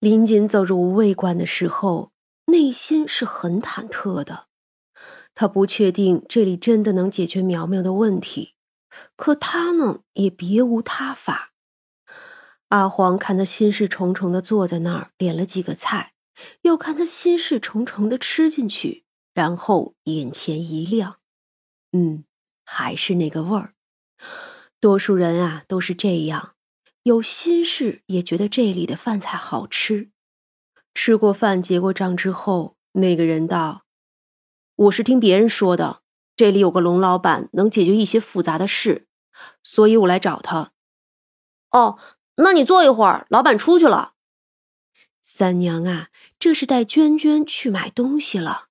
林锦走入无味馆的时候，内心是很忐忑的。他不确定这里真的能解决苗苗的问题，可他呢也别无他法。阿黄看他心事重重的坐在那儿，点了几个菜，又看他心事重重的吃进去，然后眼前一亮，嗯，还是那个味儿。多数人啊都是这样。有心事也觉得这里的饭菜好吃。吃过饭结过账之后，那个人道：“我是听别人说的，这里有个龙老板能解决一些复杂的事，所以我来找他。”哦，那你坐一会儿，老板出去了。三娘啊，这是带娟娟去买东西了。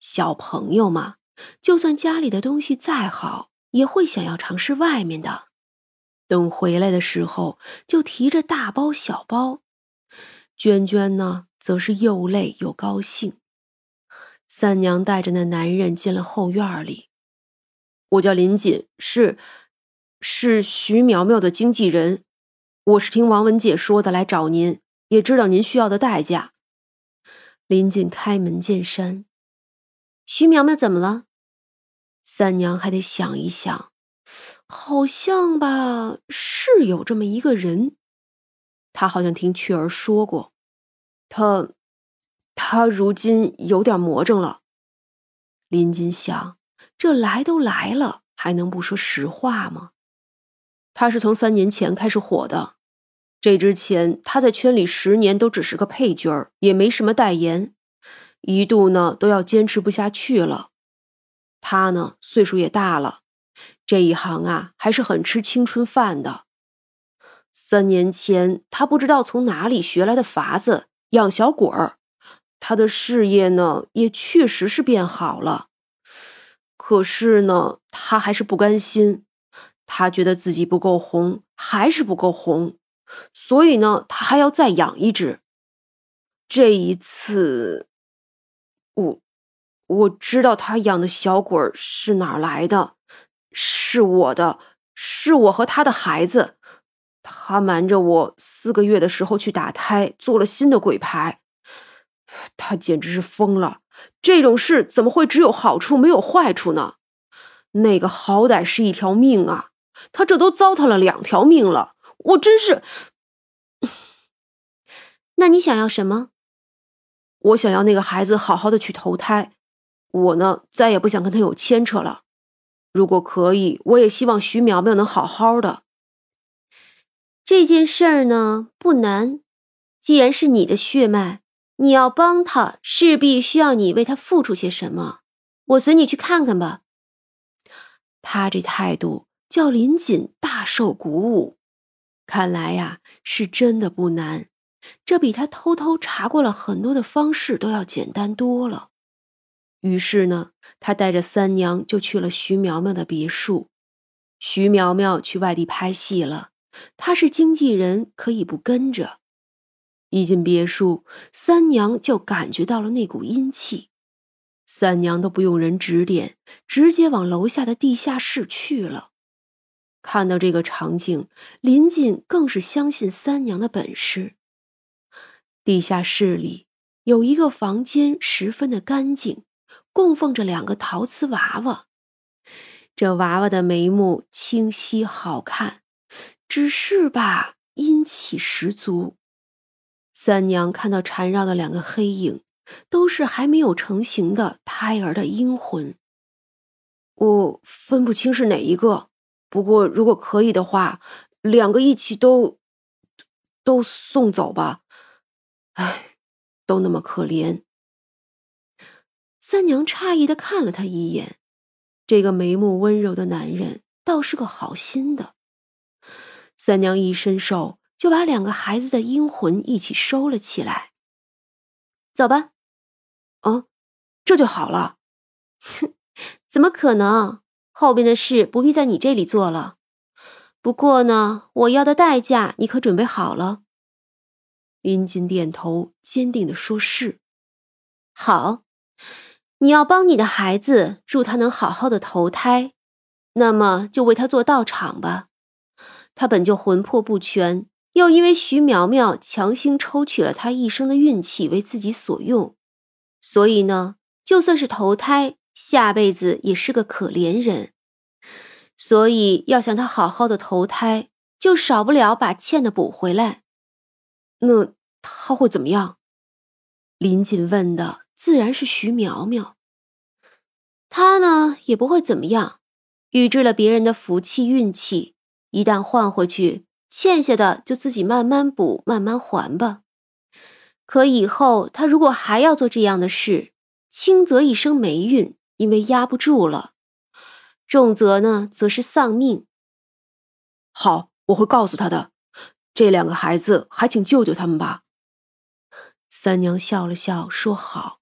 小朋友嘛，就算家里的东西再好，也会想要尝试外面的。等回来的时候，就提着大包小包。娟娟呢，则是又累又高兴。三娘带着那男人进了后院里。我叫林锦，是是徐苗苗的经纪人。我是听王文姐说的来找您，也知道您需要的代价。林锦开门见山：“徐苗苗怎么了？”三娘还得想一想。好像吧，是有这么一个人，他好像听雀儿说过，他，他如今有点魔怔了。林金想，这来都来了，还能不说实话吗？他是从三年前开始火的，这之前他在圈里十年都只是个配角儿，也没什么代言，一度呢都要坚持不下去了。他呢岁数也大了。这一行啊，还是很吃青春饭的。三年前，他不知道从哪里学来的法子养小鬼儿，他的事业呢，也确实是变好了。可是呢，他还是不甘心，他觉得自己不够红，还是不够红，所以呢，他还要再养一只。这一次，我我知道他养的小鬼儿是哪来的。是我的，是我和他的孩子。他瞒着我四个月的时候去打胎，做了新的鬼牌。他简直是疯了！这种事怎么会只有好处没有坏处呢？那个好歹是一条命啊，他这都糟蹋了两条命了。我真是 那你想要什么？我想要那个孩子好好的去投胎。我呢，再也不想跟他有牵扯了。如果可以，我也希望徐苗苗能好好的。这件事儿呢不难，既然是你的血脉，你要帮他，势必需要你为他付出些什么。我随你去看看吧。他这态度叫林锦大受鼓舞，看来呀是真的不难，这比他偷偷查过了很多的方式都要简单多了。于是呢，他带着三娘就去了徐苗苗的别墅。徐苗苗去外地拍戏了，他是经纪人，可以不跟着。一进别墅，三娘就感觉到了那股阴气。三娘都不用人指点，直接往楼下的地下室去了。看到这个场景，林锦更是相信三娘的本事。地下室里有一个房间，十分的干净。供奉着两个陶瓷娃娃，这娃娃的眉目清晰好看，只是吧，阴气十足。三娘看到缠绕的两个黑影，都是还没有成型的胎儿的阴魂。我分不清是哪一个，不过如果可以的话，两个一起都都送走吧。唉，都那么可怜。三娘诧异的看了他一眼，这个眉目温柔的男人倒是个好心的。三娘一伸手就把两个孩子的阴魂一起收了起来。走吧。哦，这就好了。哼，怎么可能？后边的事不必在你这里做了。不过呢，我要的代价你可准备好了？林锦点头，坚定的说：“是。”好。你要帮你的孩子，祝他能好好的投胎，那么就为他做道场吧。他本就魂魄不全，又因为徐苗苗强行抽取了他一生的运气为自己所用，所以呢，就算是投胎，下辈子也是个可怜人。所以要想他好好的投胎，就少不了把欠的补回来。那他会怎么样？林锦问的自然是徐苗苗。他呢也不会怎么样，预支了别人的福气运气，一旦换回去，欠下的就自己慢慢补，慢慢还吧。可以后他如果还要做这样的事，轻则一生霉运，因为压不住了。重则呢，则是丧命。好，我会告诉他的。这两个孩子，还请救救他们吧。三娘笑了笑，说：“好。”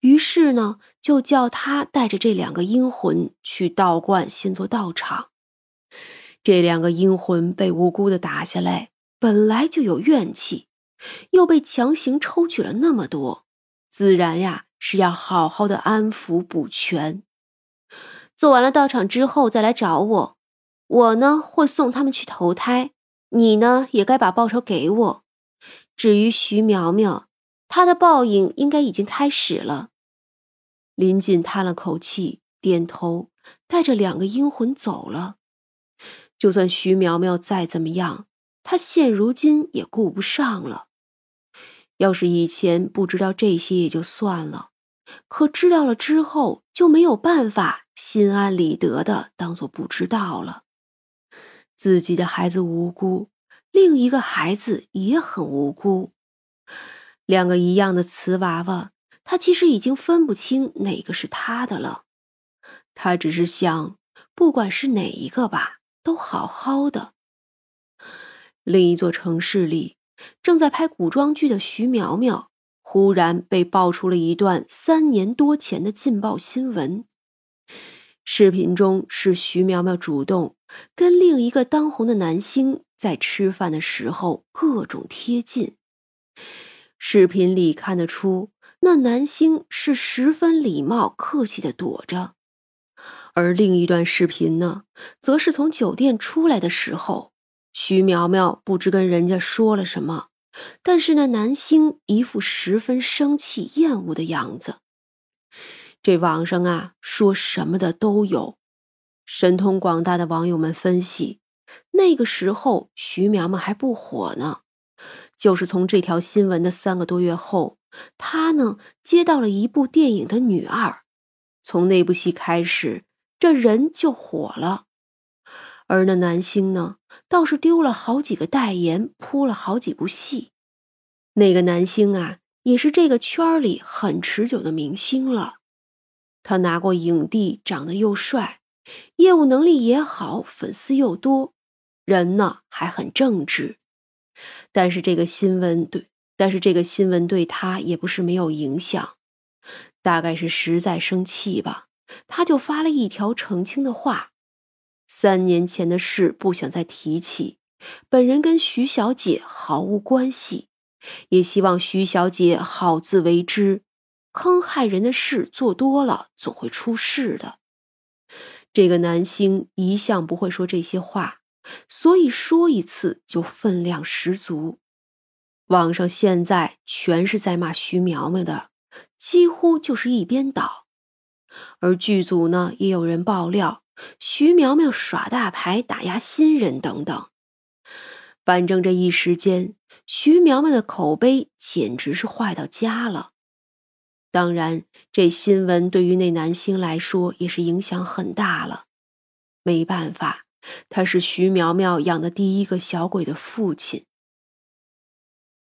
于是呢，就叫他带着这两个阴魂去道观，先做道场。这两个阴魂被无辜的打下来，本来就有怨气，又被强行抽取了那么多，自然呀是要好好的安抚补全。做完了道场之后再来找我，我呢会送他们去投胎，你呢也该把报酬给我。至于徐苗苗，他的报应应该已经开始了。林锦叹了口气，点头，带着两个阴魂走了。就算徐苗苗再怎么样，他现如今也顾不上了。要是以前不知道这些也就算了，可知道了之后就没有办法。心安理得的当做不知道了，自己的孩子无辜，另一个孩子也很无辜，两个一样的瓷娃娃，他其实已经分不清哪个是他的了。他只是想，不管是哪一个吧，都好好的。另一座城市里，正在拍古装剧的徐苗苗，忽然被爆出了一段三年多前的劲爆新闻。视频中是徐苗苗主动跟另一个当红的男星在吃饭的时候各种贴近。视频里看得出，那男星是十分礼貌客气的躲着，而另一段视频呢，则是从酒店出来的时候，徐苗苗不知跟人家说了什么，但是那男星一副十分生气厌恶的样子。这网上啊，说什么的都有。神通广大的网友们分析，那个时候徐苗苗还不火呢，就是从这条新闻的三个多月后，他呢接到了一部电影的女二，从那部戏开始，这人就火了。而那男星呢，倒是丢了好几个代言，扑了好几部戏。那个男星啊，也是这个圈里很持久的明星了。他拿过影帝，长得又帅，业务能力也好，粉丝又多，人呢还很正直。但是这个新闻对，但是这个新闻对他也不是没有影响，大概是实在生气吧，他就发了一条澄清的话：三年前的事不想再提起，本人跟徐小姐毫无关系，也希望徐小姐好自为之。坑害人的事做多了，总会出事的。这个男星一向不会说这些话，所以说一次就分量十足。网上现在全是在骂徐苗苗的，几乎就是一边倒。而剧组呢，也有人爆料徐苗苗耍大牌、打压新人等等。反正这一时间，徐苗苗的口碑简直是坏到家了。当然，这新闻对于那男星来说也是影响很大了。没办法，他是徐苗苗养的第一个小鬼的父亲，